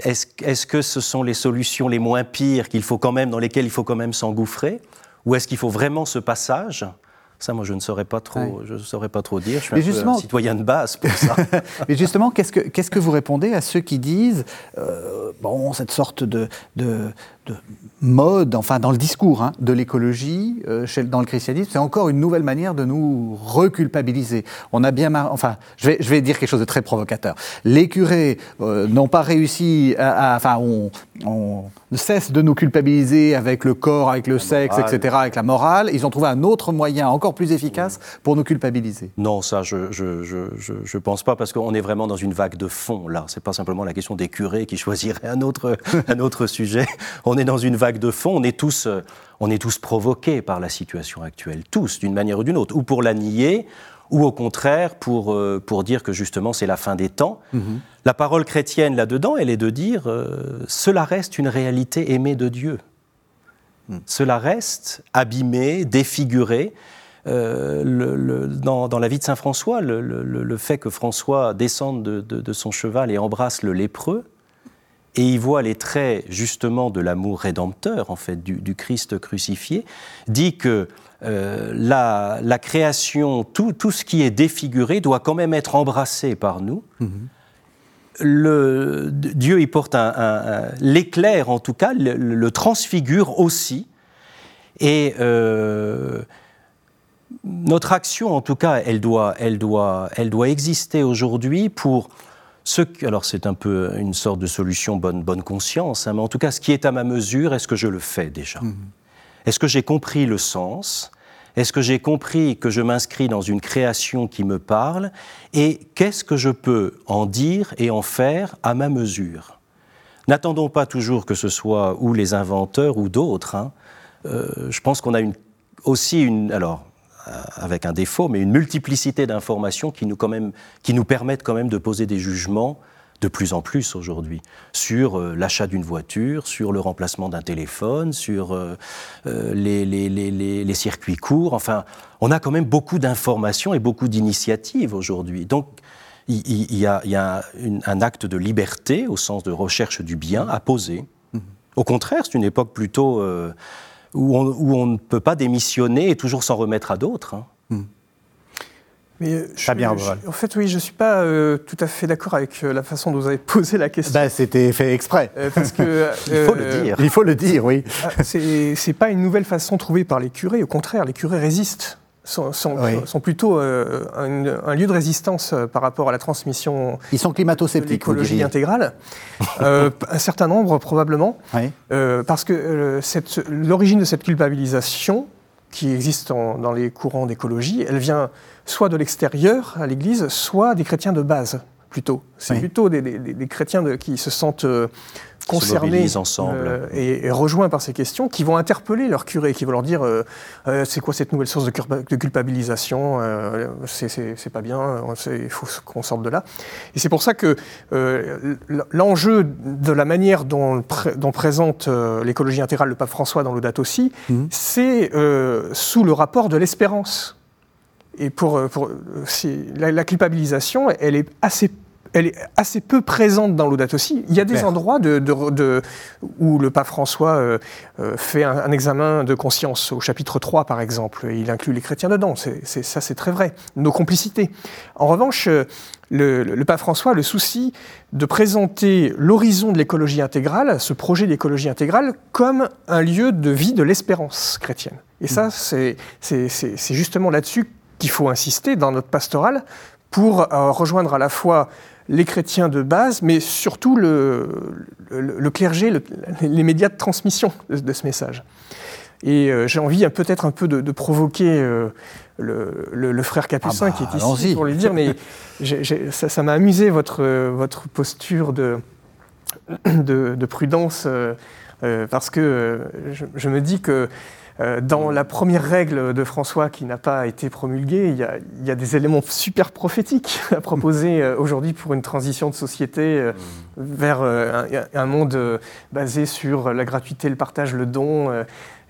est-ce est que ce sont les solutions les moins pires qu'il faut quand même, dans lesquelles il faut quand même s'engouffrer? Ou est-ce qu'il faut vraiment ce passage? Ça, moi, je ne saurais pas trop, je saurais pas trop dire. Je suis un, citoyen de base pour ça. [laughs] Mais justement, qu'est-ce que, qu'est-ce que vous répondez à ceux qui disent, euh, bon, cette sorte de, de, de mode, enfin dans le discours hein, de l'écologie euh, dans le christianisme, c'est encore une nouvelle manière de nous reculpabiliser. On a bien, enfin, je vais, je vais dire quelque chose de très provocateur. Les curés euh, n'ont pas réussi à, enfin, on, on, cesse de nous culpabiliser avec le corps, avec le sexe, etc., avec la morale. Ils ont trouvé un autre moyen encore plus efficace pour nous culpabiliser. Non, ça, je, je, je, je pense pas, parce qu'on est vraiment dans une vague de fond là. C'est pas simplement la question des curés qui choisiraient un autre, [laughs] un autre sujet. On on est dans une vague de fond, on est tous, on est tous provoqués par la situation actuelle, tous, d'une manière ou d'une autre, ou pour la nier, ou au contraire pour, pour dire que justement c'est la fin des temps. Mhm. La parole chrétienne là-dedans, elle est de dire cela reste une réalité aimée de Dieu. Hmm. Cela reste abîmé, défiguré. Euh, dans, la vie de Saint François, le, fait que François descende de, son cheval et embrasse le lépreux, et y voit les traits justement de l'amour rédempteur, en fait, du, Christ crucifié, dit que euh, la, création, tout, ce qui est défiguré doit quand même être embrassé par nous. Mm-hmm. Le, Dieu y porte l'éclair, en tout cas, le, transfigure aussi. Et euh, notre action, en tout cas, elle doit, elle doit, elle doit exister aujourd'hui pour ce alors c'est un peu une sorte de solution bonne, bonne conscience, hein, mais en tout cas, ce qui est à ma mesure, est-ce que je le fais déjà? Mhm. Est-ce que j'ai compris le sens? Est-ce que j'ai compris que je m'inscris dans une création qui me parle? Et qu'est-ce que je peux en dire et en faire à ma mesure? N'attendons pas toujours que ce soit ou les inventeurs ou d'autres. Hein. Euh, je pense qu'on a une, aussi une. Alors, avec un défaut, mais une multiplicité d'informations qui nous, quand même, qui nous permettent quand même de poser des jugements de plus en plus aujourd'hui sur euh, l'achat d'une voiture, sur le remplacement d'un téléphone, sur euh, les, les, les, les, circuits courts. Enfin, on a quand même beaucoup d'informations et beaucoup d'initiatives aujourd'hui. Donc, il, y a, y a un acte de liberté au sens de recherche du bien à poser. Mmh. Au contraire, c'est une époque plutôt où on, ne peut pas démissionner et toujours s'en remettre à d'autres. Hein. Hmm. Mais euh, je, bien, en fait, oui, je ne suis pas euh, tout à fait d'accord avec euh, la façon dont vous avez [laughs] posé la question. Ben, C'était fait exprès. parce que, [laughs] Il faut le dire. Il faut le dire, oui. Ah, Ce n'est pas une nouvelle façon trouvée par les curés. Au contraire, les curés résistent sont, sont, plutôt euh, un, lieu de résistance euh, par rapport à la transmission. Ils sont climato-sceptiques. L'écologie intégrale. [laughs] Euh, un certain nombre, probablement. parce que l'origine de cette culpabilisation, qui existe dans les courants d'écologie, elle vient soit de l'extérieur à l'Église, soit des chrétiens de base plutôt. C'est plutôt des, chrétiens de, qui se sentent concernés ensemble. Euh, et, rejoints par ces questions, qui vont interpeller leur curé, qui vont leur dire euh, c'est quoi cette nouvelle source de, culpabilisation C'est pas bien, il faut qu'on sorte de là. Et c'est pour ça que l'enjeu de la manière dont, dont présente l'écologie intégrale le pape François dans l'Audate aussi, mmh. c'est sous le rapport de l'espérance. Et pour, pour la, la, culpabilisation, elle est assez elle est assez peu présente dans l'Audate aussi. Il y a des endroits de, où le pape François euh, euh, fait un, examen de conscience, au chapitre 3 par exemple, et il inclut les chrétiens dedans. C'est, ça, c'est très vrai. Nos complicités. En revanche, euh, le, pape François a le souci de présenter l'horizon de l'écologie intégrale, ce projet d'écologie intégrale, comme un lieu de vie de l'espérance chrétienne. Et ça, mmh. c'est justement là-dessus qu'il faut insister dans notre pastorale pour rejoindre à la fois les chrétiens de base, mais surtout le, le, clergé, les médias de transmission de, ce message. Et euh, j'ai envie peut-être un peu de, provoquer euh, le, frère Capucin ah qui est bah, ici pour lui dire, mais ça m'a amusé votre, votre posture de, de, prudence, euh, parce que je, me dis que euh, dans la première règle de François qui n'a pas été promulguée, il y, a, des éléments super prophétiques [laughs] à proposer euh, aujourd'hui pour une transition de société euh, vers un, monde basé sur la gratuité, le partage, le don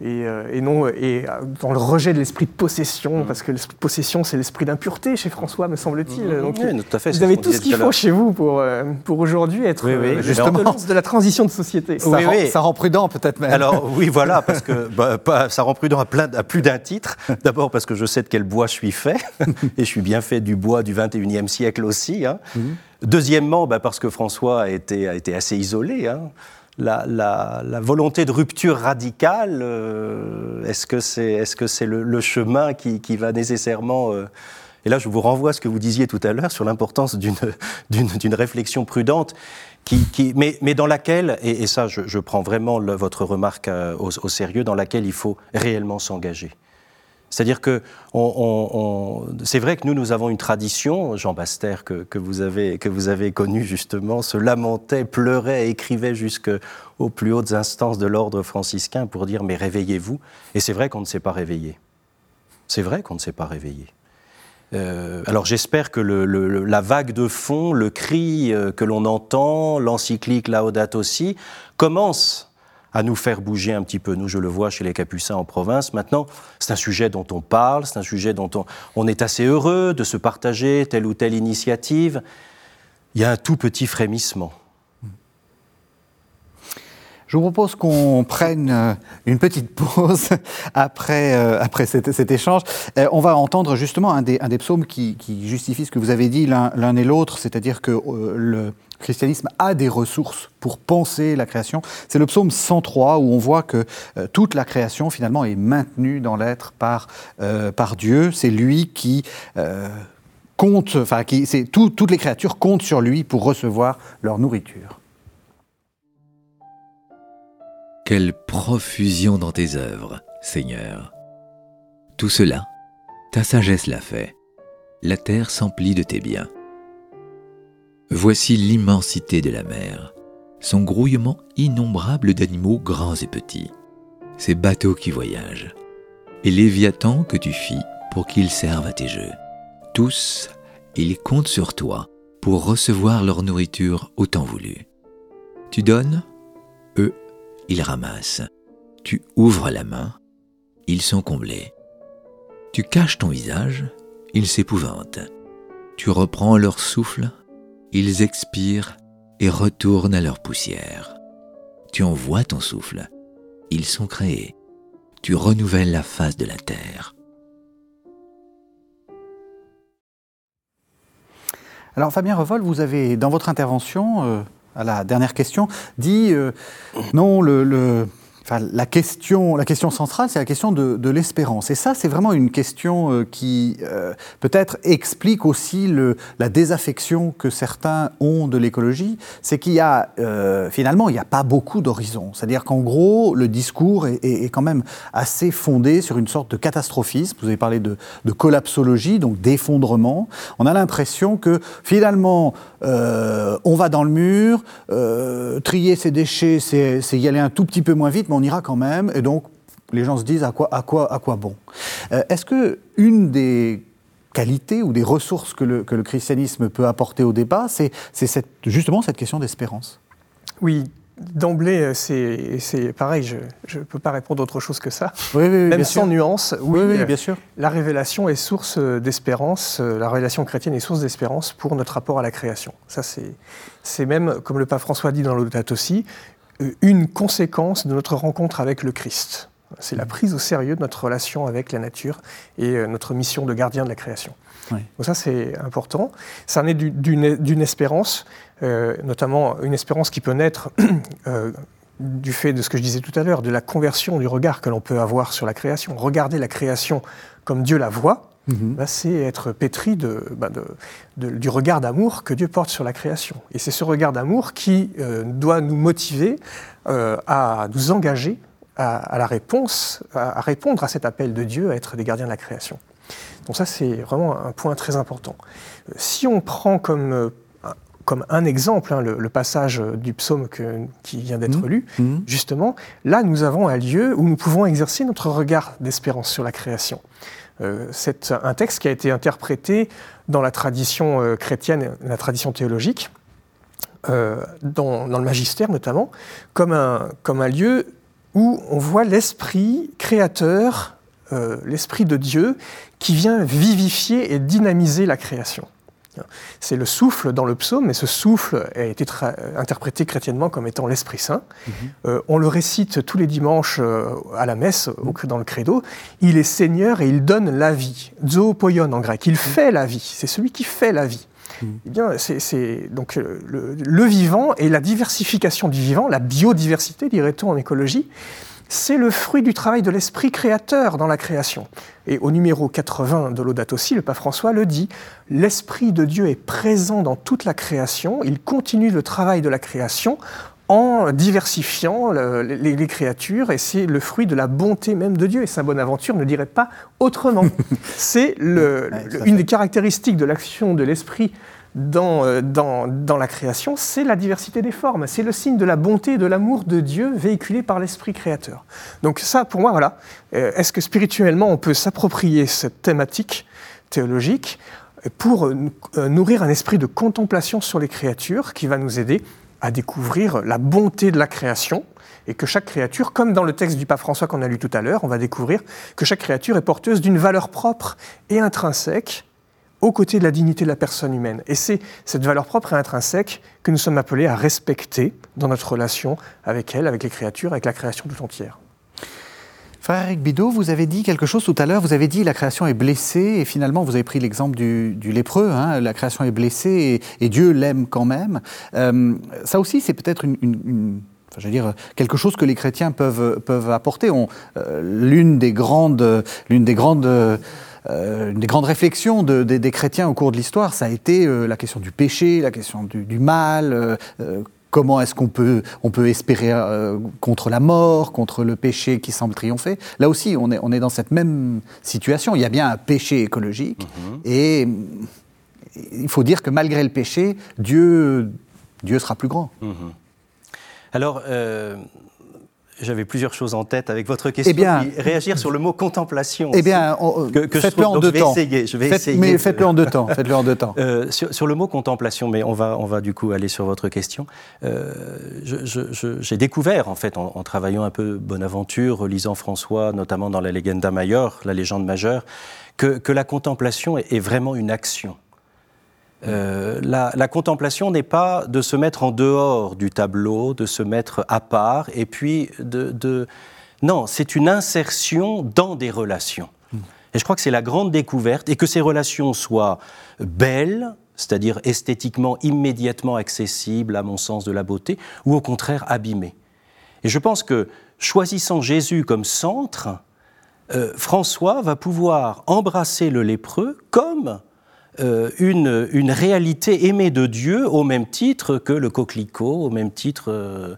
euh, et, non et euh, dans le rejet de l'esprit de possession, mm. parce que l'esprit de possession, c'est l'esprit d'impureté chez François, me semble-t-il. Mm. Donc, tout à fait, vous avez tout ce qu'il faut chez vous pour, euh, pour aujourd'hui être oui, justement de la transition de société. Ça, rend, ça rend, prudent peut-être même. Alors oui, voilà, parce que [laughs] bah, ça rend prudent à, plein, à plus d'un titre. D'abord parce que je sais de quel bois je suis fait, [laughs] et je suis bien fait du bois du 21e siècle aussi. Hein. Mm. Deuxièmement, bah, parce que François a été, a été assez isolé. Hein la, volonté de rupture radicale, euh, est-ce que c'est est -ce c'est le, chemin qui, va nécessairement... Euh, et là, je vous renvoie à ce que vous disiez tout à l'heure sur l'importance d'une [laughs] réflexion prudente, qui, mais, mais, dans laquelle, et, ça je, prends vraiment votre remarque euh, au, sérieux, dans laquelle il faut réellement s'engager. C'est-à-dire que c'est vrai que nous, nous avons une tradition, Jean Baster, que, vous avez, connu justement, se lamentait, pleurait, écrivait jusqu'aux plus hautes instances de l'ordre franciscain pour dire mais réveillez-vous. Et c'est vrai qu'on ne s'est pas réveillé. C'est vrai qu'on ne s'est pas réveillé. Euh, alors j'espère que la vague de fond, le cri euh, que l'on entend, l'encyclique Laudato aussi, commence à nous faire bouger un petit peu. Nous, je le vois chez les Capucins en province. Maintenant, c'est un sujet dont on parle, c'est un sujet dont on, on, est assez heureux de se partager telle ou telle initiative. Il y a un tout petit frémissement. Je vous propose qu'on [laughs] prenne euh, une petite pause [laughs] après, euh, après cet, échange. Euh, on va entendre justement un des, un des psaumes qui, qui, justifie ce que vous avez dit l'un et l'autre, c'est-à-dire que le christianisme a des ressources pour penser la création. C'est le psaume 103 où on voit que toute la création finalement est maintenue dans l'être par, par Dieu. C'est lui qui compte, enfin, qui, tout, toutes les créatures comptent sur lui pour recevoir leur nourriture. Quelle profusion dans tes œuvres, Seigneur. Tout cela, ta sagesse l'a fait. La terre s'emplit de tes biens. Voici l'immensité de la mer, son grouillement innombrable d'animaux grands et petits, ces bateaux qui voyagent, et Léviathan que tu fis pour qu'ils servent à tes jeux. Tous, ils comptent sur toi pour recevoir leur nourriture au temps voulu. Tu donnes, eux ils ramassent. Tu ouvres la main, ils sont comblés. Tu caches ton visage, ils s'épouvantent. Tu reprends leur souffle, ils expirent et retournent à leur poussière. Tu envoies ton souffle, ils sont créés. Tu renouvelles la face de la terre. Alors Fabien Revol, vous avez dans votre intervention euh, à la dernière question, dit euh, non, le, la, question, la question centrale, c'est la question de, l'espérance. Et ça, c'est vraiment une question euh, qui euh, peut-être explique aussi la désaffection que certains ont de l'écologie. C'est qu'il y a, euh, finalement, il n'y a pas beaucoup d'horizons. C'est-à-dire qu'en gros, le discours est, quand même assez fondé sur une sorte de catastrophisme. Vous avez parlé de collapsologie, donc d'effondrement. On a l'impression que finalement, on va dans le mur, trier ses déchets, c'est y aller un tout petit peu moins vite, on ira quand même, et donc les gens se disent à quoi, à quoi, à quoi bon? Euh, est-ce que une des qualités ou des ressources que le, que le christianisme peut apporter au débat, c'est cette, justement cette question d'espérance? Oui, D'emblée, euh, c'est pareil, je ne peux pas répondre autre chose que ça. Oui, Même sans nuance, oui, oui, bien sûr. la révélation est source d'espérance, euh, la révélation chrétienne est source d'espérance pour notre rapport à la création. Ça, c'est même, comme le pape François dit dans l'audat aussi, euh, une conséquence de notre rencontre avec le Christ. C'est la prise au sérieux de notre relation avec la nature et euh, notre mission de gardien de la création. Donc ça, c'est important. Ça naît d'une espérance, euh, notamment une espérance qui peut naître [clears throat] du fait de ce que je disais tout à l'heure, de la conversion du regard que l'on peut avoir sur la création. Regarder la création comme Dieu la voit, Mhm. Bah, c'est être pétri bah, du regard d'amour que Dieu porte sur la création. Et c'est ce regard d'amour qui euh, doit nous motiver euh, à nous engager à, la réponse, à, répondre à cet appel de Dieu à être des gardiens de la création. Donc ça, c'est vraiment un point très important. Si on prend comme comme un exemple, hein, le, passage du psaume qui vient d'être mhm. lu, mhm. justement, là, nous avons un lieu où nous pouvons exercer notre regard d'espérance sur la création. Euh, c'est un texte qui a été interprété dans la tradition euh, chrétienne, la tradition théologique, euh, dans, le magistère notamment, comme un, comme un lieu où on voit l'esprit créateur, l'esprit de Dieu, qui vient vivifier et dynamiser la création. C'est le souffle dans le psaume, mais ce souffle a été interprété chrétiennement comme étant l'Esprit Saint. Mhm. Euh, on le récite tous les dimanches euh, à la messe, dans le credo. Il est Seigneur et il donne la vie. Zoopoion en grec. Il mhm. fait la vie. C'est celui qui fait la vie. Mhm. Eh bien, c'est donc euh, le, vivant et la diversification du vivant, la biodiversité, dirait-on en écologie, c'est le fruit du travail de l'esprit créateur dans la création. Et au numéro 80 de l'Audate aussi, le pape François le dit, l'esprit de Dieu est présent dans toute la création, il continue le travail de la création en diversifiant les, créatures, et c'est le fruit de la bonté même de Dieu. Et Saint Bonaventure ne dirait pas autrement. [laughs] c'est une des caractéristiques de l'action de l'Esprit euh, dans, la création, c'est la diversité des formes. C'est le signe de la bonté et de l'amour de Dieu véhiculé par l'Esprit créateur. Donc ça, pour moi, voilà. Euh, est-ce que spirituellement, on peut s'approprier cette thématique théologique pour euh, nourrir un esprit de contemplation sur les créatures qui va nous aider à découvrir la bonté de la création et que chaque créature, comme dans le texte du pape François qu'on a lu tout à l'heure, on va découvrir que chaque créature est porteuse d'une valeur propre et intrinsèque aux côtés de la dignité de la personne humaine. Et c'est cette valeur propre et intrinsèque que nous sommes appelés à respecter dans notre relation avec elle, avec les créatures, avec la création tout entière. Frère Eric Bidot, vous avez dit quelque chose tout à l'heure, vous avez dit la création est blessée, et finalement vous avez pris l'exemple du, lépreux, hein, la création est blessée et, Dieu l'aime quand même. Euh, ça aussi c'est peut-être quelque chose que les chrétiens peuvent, apporter. Euh, l'une des grandes, des grandes une des grandes réflexions des chrétiens au cours de l'histoire, ça a été la question du péché, la question du, mal, Comment est-ce qu'on peut, on peut espérer euh, contre la mort, contre le péché qui semble triompher Là aussi, on est, on est dans cette même situation. Il y a bien un péché écologique mhm. et il faut dire que malgré le péché, Dieu, Dieu sera plus grand. Mhm. Alors, euh, j'avais plusieurs choses en tête avec votre question. Eh bien, réagir sur le mot contemplation. Eh bien, faites-le en deux temps. je vais essayer. Mais faites-le en deux temps. Faites-le en deux temps. [laughs] Euh, sur, le mot contemplation, mais on va, on va du coup aller sur votre question. Euh, j'ai découvert, en fait, en, travaillant un peu Bonaventure, lisant François, notamment dans la Legenda Major, la légende majeure, que, que la contemplation est vraiment une action. Euh, la, contemplation n'est pas de se mettre en dehors du tableau, de se mettre à part, et puis de... Non, c'est une insertion dans des relations. Et je crois que c'est la grande découverte, et que ces relations soient belles, c'est-à-dire esthétiquement immédiatement accessibles, à mon sens de la beauté, ou au contraire abîmées. Et je pense que choisissant Jésus comme centre, euh, François va pouvoir embrasser le lépreux comme une, une, réalité aimée de Dieu au même titre que le coquelicot, au même titre euh,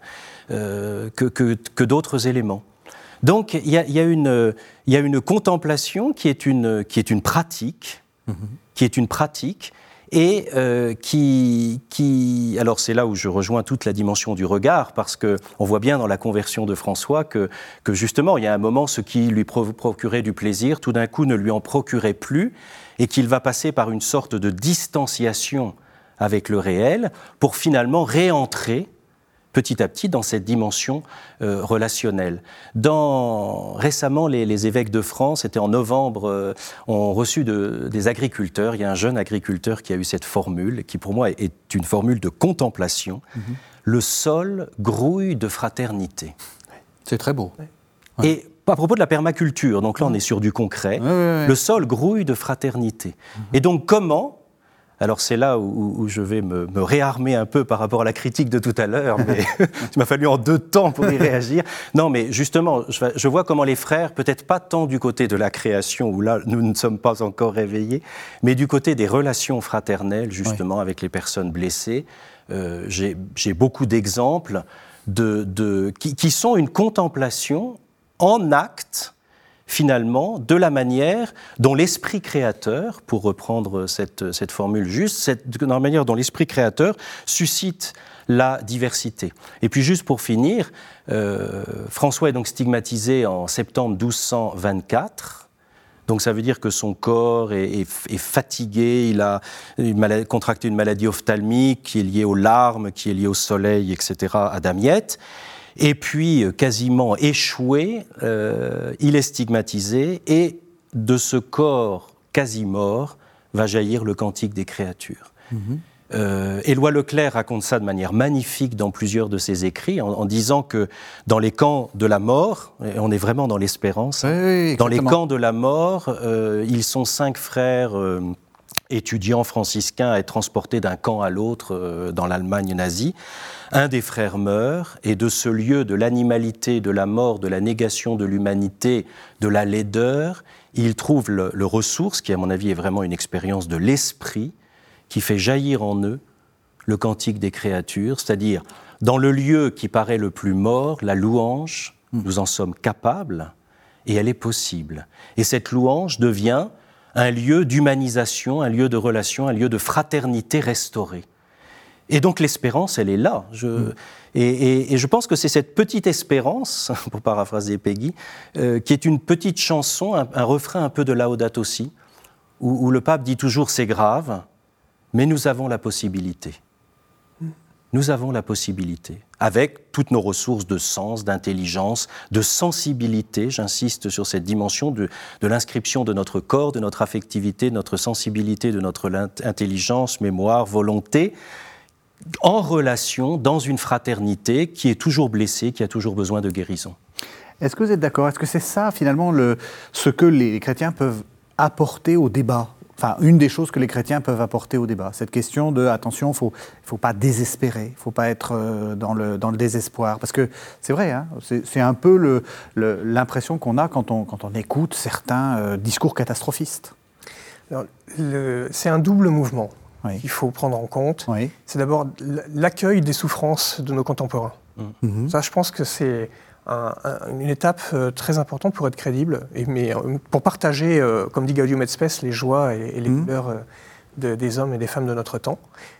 euh, que, que, d'autres éléments. Donc il y a, y, a y a, une contemplation qui est une, qui est une pratique, mm-hmm. qui est une pratique, et qui, qui, alors c'est là où je rejoins toute la dimension du regard, parce que on voit bien dans la conversion de François que, que justement il y a un moment ce qui lui procurait du plaisir, tout d'un coup ne lui en procurait plus, et qu'il va passer par une sorte de distanciation avec le réel pour finalement réentrer petit à petit dans cette dimension euh, relationnelle. Dans, récemment, les, évêques de France, c'était en novembre, euh, ont reçu des agriculteurs. Il y a un jeune agriculteur qui a eu cette formule, qui pour moi est une formule de contemplation. Mhm. Le sol grouille de fraternité. C'est très beau. Et à propos de la permaculture, donc là on est sur du concret, le sol grouille de fraternité. Mhm. Et donc comment alors c'est là où, je vais me, réarmer un peu par rapport à la critique de tout à l'heure, mais [laughs] [laughs] il m'a fallu en deux temps pour y réagir. Non, mais justement, je, vois comment les frères, peut-être pas tant du côté de la création, où là nous ne sommes pas encore réveillés, mais du côté des relations fraternelles, justement, avec les personnes blessées. Euh, j'ai beaucoup d'exemples de, qui, qui, sont une contemplation en acte finalement de la manière dont l'esprit créateur, pour reprendre cette, cette formule juste, cette, de la manière dont l'esprit créateur suscite la diversité. Et puis juste pour finir, euh, François est donc stigmatisé en septembre 1224. Donc ça veut dire que son corps est, fatigué, il a contracté une maladie ophtalmique qui est liée aux larmes, qui est liée au soleil, etc., à Damiette. Et puis, euh, quasiment échoué, euh, il est stigmatisé et de ce corps quasi mort va jaillir le cantique des créatures. Mhm. Euh, Éloi Leclerc raconte ça de manière magnifique dans plusieurs de ses écrits, en, disant que dans les camps de la mort, et on est vraiment dans l'espérance, dans les camps de la mort, ils sont cinq frères étudiants franciscains à être transportés d'un camp à l'autre dans l'Allemagne nazie. Un des frères meurt, et de ce lieu de l'animalité, de la mort, de la négation de l'humanité, de la laideur, il trouve le, ressource, qui à mon avis est vraiment une expérience de l'esprit, qui fait jaillir en eux le cantique des créatures, c'est-à-dire Dans le lieu qui paraît le plus mort, la louange, hmm. nous en sommes capables et elle est possible. Et cette louange devient un lieu d'humanisation, un lieu de relation, un lieu de fraternité restaurée. Et donc l'espérance, elle est là. Je, mm. et, je pense que c'est cette petite espérance, [laughs] pour paraphraser Peggy, euh, qui est une petite chanson, un, refrain un peu de Laudato aussi, où, où le pape dit toujours c'est grave, mais nous avons la possibilité. Nous avons la possibilité, avec toutes nos ressources de sens, d'intelligence, de sensibilité, j'insiste sur cette dimension de, l'inscription de notre corps, de notre affectivité, de notre sensibilité, de notre intelligence, mémoire, volonté, en relation dans une fraternité qui est toujours blessée, qui a toujours besoin de guérison. Est-ce que vous êtes d'accord? Est-ce que c'est ça, finalement, le, ce que les chrétiens peuvent apporter au débat? Enfin, une des choses que les chrétiens peuvent apporter au débat. Cette question de, attention, il ne faut pas désespérer, il ne faut pas être euh, dans le, dans le désespoir. Parce que c'est vrai, hein, c'est un peu l'impression qu'on a quand on, quand on écoute certains euh, discours catastrophistes. C'est un double mouvement qu'il faut prendre en compte. C'est d'abord l'accueil des souffrances de nos contemporains. Mmh. Ça, je pense que c'est une étape euh, très importante pour être crédible, et, mais euh, pour partager, euh, comme dit Gaudium et Spes, les joies et, les douleurs mmh. des hommes et des femmes de notre temps.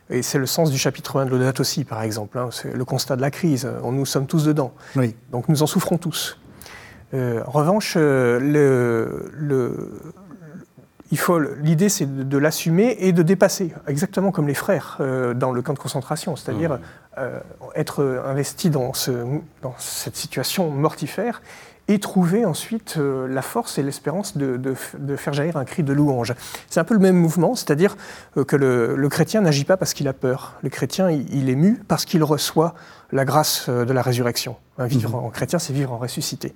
Et c'est le sens du chapitre 1 de l'Audate aussi, par exemple. Hein. c'est le constat de la crise. Nous sommes tous dedans. Donc nous en souffrons tous. en revanche, le, le, il faut, l'idée, c'est de, l'assumer et de dépasser, exactement comme les frères euh, dans le camp de concentration, c'est-à-dire mmh. euh, être investi dans, ce, dans, cette situation mortifère et trouver ensuite euh, la force et l'espérance de, de, faire jaillir un cri de louange. C'est un peu le même mouvement, c'est-à-dire que le, le chrétien n'agit pas parce qu'il a peur. Le chrétien, il, il est mu parce qu'il reçoit la grâce de la résurrection. Vivre mhm. en chrétien, c'est vivre en ressuscité.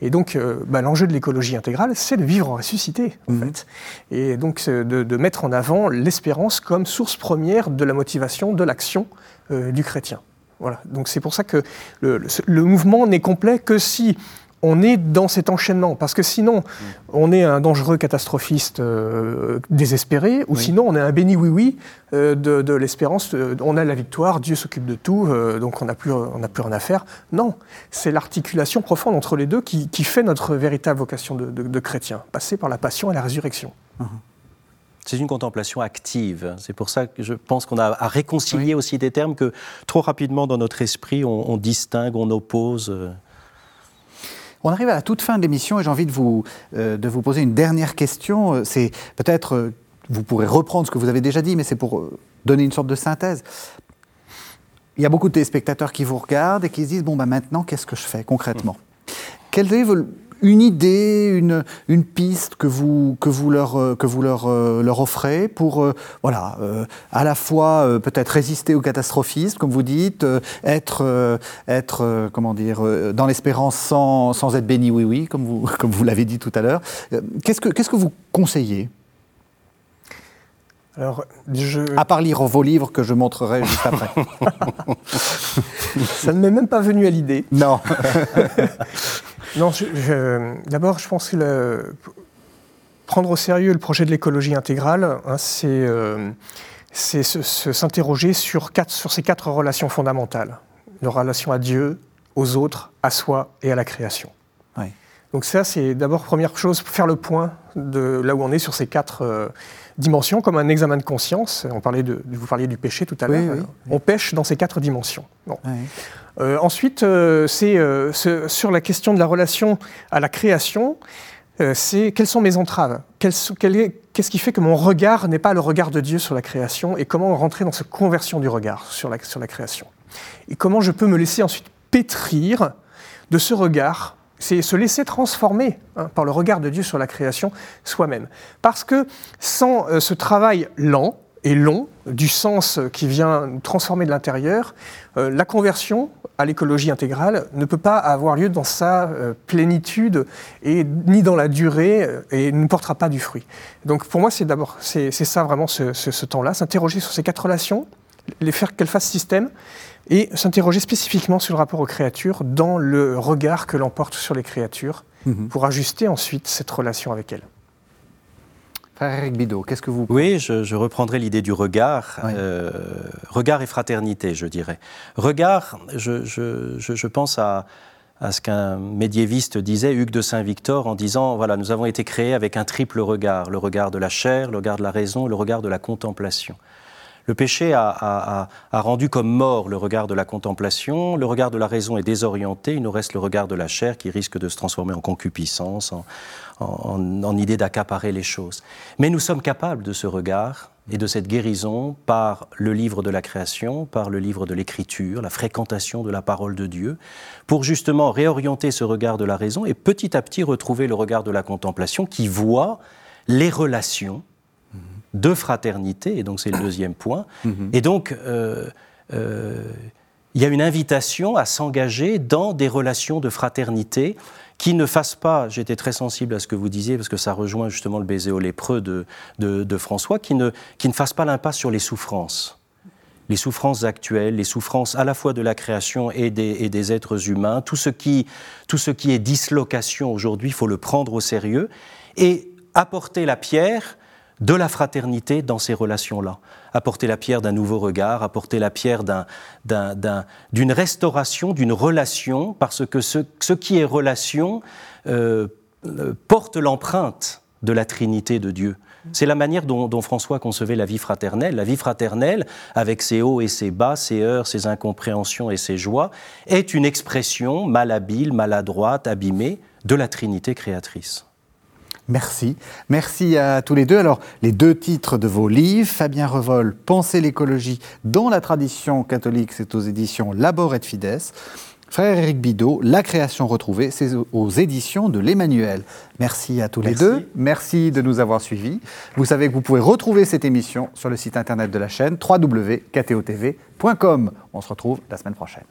Et donc, euh, bah, l'enjeu de l'écologie intégrale, c'est de vivre en ressuscité, en mhm. fait. Et donc, de, mettre en avant l'espérance comme source première de la motivation, de l'action euh, du chrétien. Voilà. Donc, c'est pour ça que le mouvement n'est complet que si on est dans cet enchaînement. Parce que sinon, mm. on est un dangereux catastrophiste euh, désespéré, ou sinon, on est un béni oui-oui euh, de, l'espérance. Euh, on a la victoire, Dieu s'occupe de tout, donc on n'a plus, plus rien à faire. Non, c'est l'articulation profonde entre les deux qui, fait notre véritable vocation de, chrétien, passer par la passion et la résurrection. Uh-huh. C'est une contemplation active. C'est pour ça que je pense qu'on a à réconcilier aussi des termes que trop rapidement dans notre esprit on distingue, on oppose. On arrive à la toute fin de l'émission et j'ai envie de vous, euh, de vous poser une dernière question. Euh, c'est peut-être, euh, vous pourrez reprendre ce que vous avez déjà dit, mais c'est pour donner une sorte de synthèse. Il y a beaucoup de téléspectateurs qui vous regardent et qui se disent, bon, bah, maintenant, qu'est-ce que je fais concrètement? Quel est une idée, une, une piste que vous, que vous, leur, euh, que vous leur, euh, leur offrez pour euh, voilà, à la fois peut-être résister au catastrophisme, comme vous dites, être, être comment dire, dans l'espérance sans, sans, être béni oui oui, comme vous, [laughs] comme vous l'avez dit tout à l'heure. Qu'est-ce que, qu'est-ce que vous conseillez? Alors, je... À part lire vos livres que je montrerai juste après. [laughs] Ça ne m'est même pas venu à l'idée. Non. [laughs] Non, d'abord, je pense que prendre au sérieux le projet de l'écologie intégrale, hein, c'est euh, s'interroger sur, sur ces quatre relations fondamentales. La relation à Dieu, aux autres, à soi et à la création. Donc ça, c'est d'abord première chose, faire le point de là où on est sur ces quatre euh, dimensions, comme un examen de conscience. On parlait de, vous parliez du péché tout à l'heure. On pêche dans ces quatre dimensions. Euh, ensuite, euh, c'est sur la question de la relation à la création. c'est quelles sont mes entraves? Qu'est-ce qui fait que mon regard n'est pas le regard de Dieu sur la création Et comment rentrer dans cette conversion du regard sur la, sur la création? Et comment je peux me laisser ensuite pétrir de ce regard c'est se laisser transformer hein, par le regard de Dieu sur la création soi-même. Parce que sans euh, ce travail lent et long du sens qui vient nous transformer de l'intérieur, euh, la conversion à l'écologie intégrale ne peut pas avoir lieu dans sa euh, plénitude et ni dans la durée et ne portera pas du fruit. Donc pour moi, c'est d'abord c'est ça vraiment ce, ce temps-là, s'interroger sur ces quatre relations, les faire qu'elles fassent système et s'interroger spécifiquement sur le rapport aux créatures dans le regard que l'on porte sur les créatures mhm. pour ajuster ensuite cette relation avec elles. Frère Eric Bidot, qu'est-ce que vous... Oui, je, reprendrai l'idée du regard. Euh, regard et fraternité, je dirais. Regard, je, pense à, à ce qu'un médiéviste disait, Hugues de Saint-Victor, en disant, voilà, nous avons été créés avec un triple regard, le regard de la chair, le regard de la raison, le regard de la contemplation. Le péché a, rendu comme mort le regard de la contemplation, le regard de la raison est désorienté, il nous reste le regard de la chair qui risque de se transformer en concupiscence, en, idée d'accaparer les choses. Mais nous sommes capables de ce regard et de cette guérison par le livre de la création, par le livre de l'écriture, la fréquentation de la parole de Dieu, pour justement réorienter ce regard de la raison et petit à petit retrouver le regard de la contemplation qui voit les relations de fraternité, et donc c'est le deuxième point. Mhm. Et donc, euh, euh, il y a une invitation à s'engager dans des relations de fraternité qui ne fassent pas, j'étais très sensible à ce que vous disiez, parce que ça rejoint justement le baiser au lépreux de, de, François, qui ne, qui ne fassent pas l'impasse sur les souffrances. Les souffrances actuelles, les souffrances à la fois de la création et des, et des êtres humains, tout ce, qui, tout ce qui est dislocation aujourd'hui, il faut le prendre au sérieux et apporter la pierre de la fraternité dans ces relations-là. Apporter la pierre d'un nouveau regard, apporter la pierre d'une restauration, d'une relation, parce que ce, qui est relation euh, euh, porte l'empreinte de la Trinité de Dieu. C'est la manière dont, dont, François concevait la vie fraternelle. La vie fraternelle, avec ses hauts et ses bas, ses heures, ses incompréhensions et ses joies, est une expression malhabile, maladroite, abîmée de la Trinité créatrice. Merci. Merci à tous les deux. Alors, les deux titres de vos livres, Fabien Revol, Penser l'écologie dans la tradition catholique, c'est aux éditions Labor et Fides. Frère Éric Bidot, La création retrouvée, c'est aux éditions de l'Emmanuel. Merci à tous les deux. Merci de nous avoir suivis. Vous savez que vous pouvez retrouver cette émission sur le site internet de la chaîne www.ktotv.com. On se retrouve la semaine prochaine.